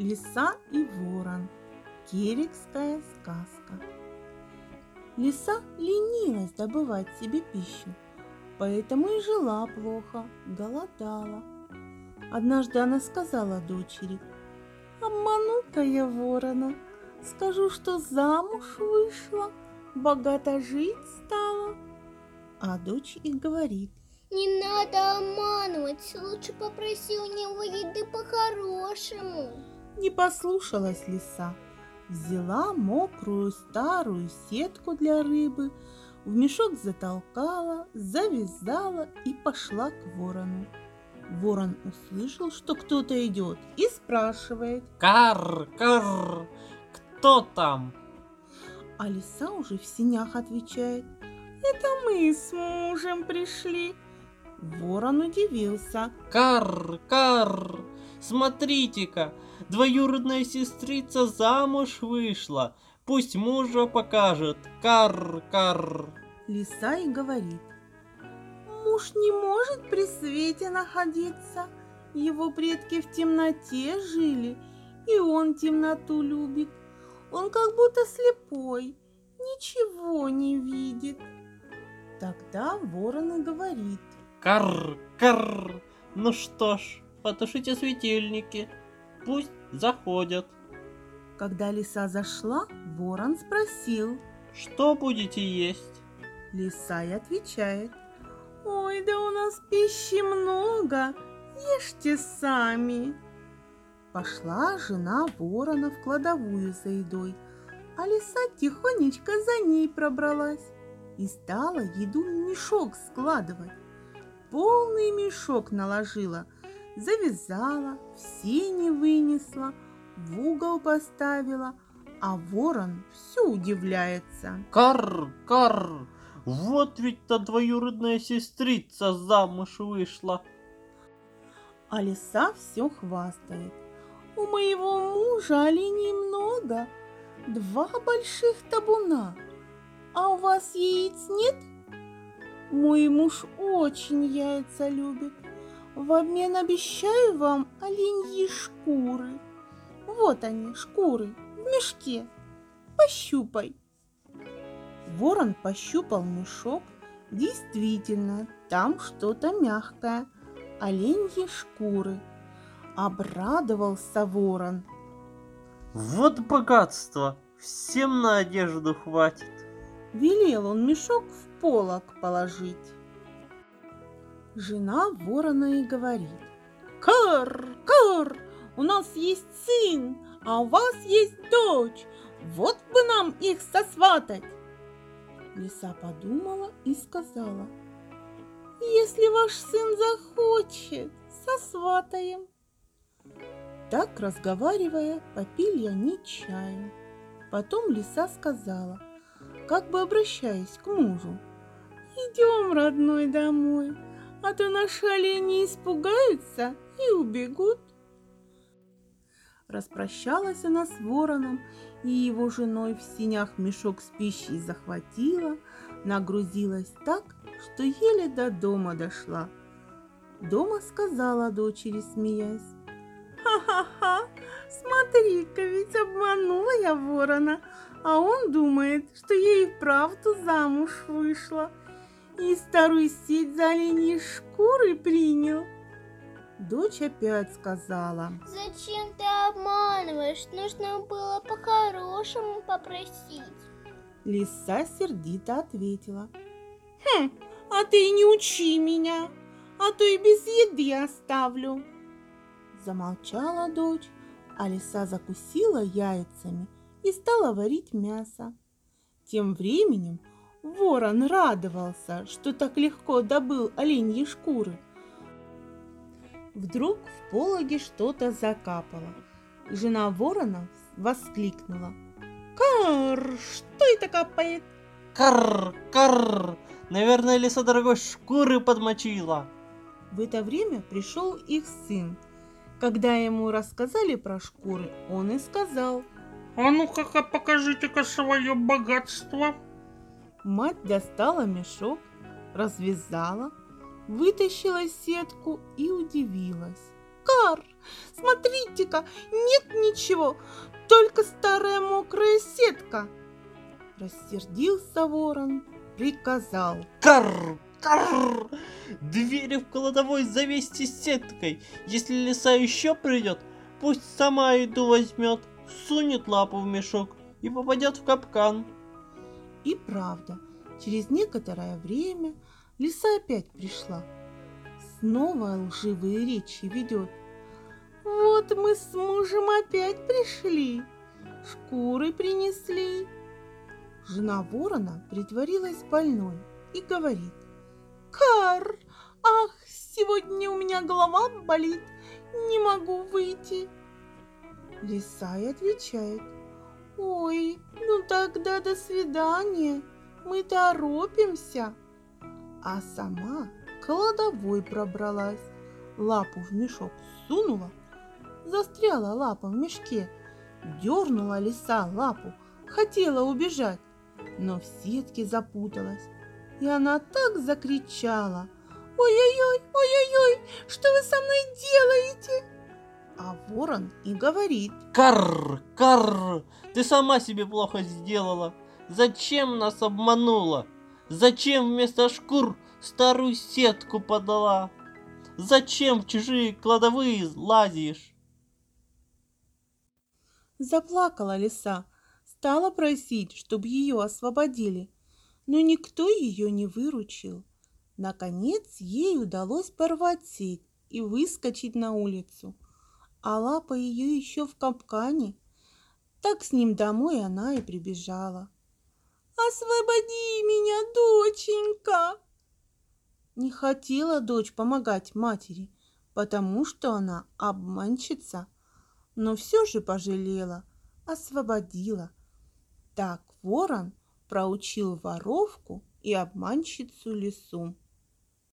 Лиса и ворон. Кирикская сказка. Лиса ленилась добывать себе пищу, поэтому и жила плохо, голодала. Однажды она сказала дочери, «Обману-ка я ворона, скажу, что замуж вышла, богато жить стала». А дочь и говорит, Не надо обманывать, лучше попроси у него еды по-хорошему. Не послушалась лиса. Взяла мокрую старую сетку для рыбы, в мешок затолкала, завязала и пошла к ворону. Ворон услышал, что кто-то идет, и спрашивает, Кар, кар, кто там? а лиса уже в синях отвечает, «Это мы с мужем пришли». Ворон удивился, Кар, кар, смотрите-ка, двоюродная сестрица замуж вышла. Пусть мужа покажет. Кар, кар. Лиса и говорит. Муж не может при свете находиться. Его предки в темноте жили, и он темноту любит. Он как будто слепой, ничего не видит. Тогда ворон и говорит. Кар, кар. Ну что ж, потушите светильники. Пусть заходят. Когда лиса зашла, ворон спросил. Что будете есть? Лиса и отвечает. Ой, да у нас пищи много, ешьте сами. Пошла жена ворона в кладовую за едой, а лиса тихонечко за ней пробралась и стала еду в мешок складывать. Полный мешок наложила, завязала, в сени вынесла, в угол поставила, а ворон все удивляется. Кар, кар. Вот ведь та двоюродная сестрица замуж вышла. А лиса все хвастает. У моего мужа оленей много, два больших табуна. А у вас яиц нет? Мой муж очень яйца любит. В обмен обещаю вам оленьи шкуры. Вот они, шкуры, в мешке. Пощупай. Ворон пощупал мешок. Действительно, там что-то мягкое. Оленьи шкуры. Обрадовался ворон. Вот богатство. Всем на одежду хватит. Велел он мешок в полок положить. Жена ворона и говорит. Кар, кар, у нас есть сын, а у вас есть дочь. Вот бы нам их сосватать. Лиса подумала и сказала. Если ваш сын захочет, сосватаем. Так, разговаривая, попили они чаю. Потом лиса сказала, как бы обращаясь к мужу. Идем, родной, домой, а то наши олени испугаются и убегут. Распрощалась она с вороном и его женой в синях мешок с пищей захватила, нагрузилась так, что еле до дома дошла. Дома сказала дочери, смеясь. «Ха-ха-ха! Смотри-ка, ведь обманула я ворона, а он думает, что и вправду замуж вышла и старую сеть за оленьи шкуры принял». Дочь опять сказала. Зачем ты обманываешь? Нужно было по-хорошему попросить. Лиса сердито ответила. «Хм, а ты не учи меня, а то и без еды оставлю». Замолчала дочь, а лиса закусила яйцами и стала варить мясо. Тем временем ворон радовался, что так легко добыл оленьи шкуры. Вдруг в пологе что-то закапало, и жена ворона воскликнула. «Кар, что это капает?» Кар, кар. Наверное, лиса дорогой шкуры подмочила. В это время пришел их сын. Когда ему рассказали про шкуры, он и сказал. А ну-ка покажите-ка свое богатство. Мать достала мешок, развязала, вытащила сетку и удивилась. кар! Смотрите-ка, нет ничего, только старая мокрая сетка!» Рассердился ворон, приказал. Карр! Карр! Двери в кладовой завесьте сеткой. Если лиса еще придет, пусть сама еду возьмет, сунет лапу в мешок и попадет в капкан. И правда, через некоторое время лиса опять пришла. Снова лживые речи ведет. Вот мы с мужем опять пришли, шкуры принесли. Жена ворона притворилась больной и говорит. Кар, ах, сегодня у меня голова болит, не могу выйти. Лиса и отвечает. Ой, ну тогда до свидания, мы торопимся. А сама кладовой пробралась, лапу в мешок сунула, застряла лапа в мешке, дернула лиса лапу, хотела убежать, но в сетке запуталась. И она так закричала. «Ой-ой-ой, ой-ой-ой, что вы со мной делаете?» А ворон и говорит. Карр! Карр! Ты сама себе плохо сделала. Зачем нас обманула? Зачем вместо шкур старую сетку подала? Зачем в чужие кладовые лазишь? Заплакала лиса, стала просить, чтобы ее освободили но никто ее не выручил. Наконец ей удалось порвать сеть и выскочить на улицу, а лапа ее еще в капкане. Так с ним домой она и прибежала. «Освободи меня, доченька!» Не хотела дочь помогать матери, потому что она обманщица, но все же пожалела, освободила. Так ворон проучил воровку и обманщицу лису.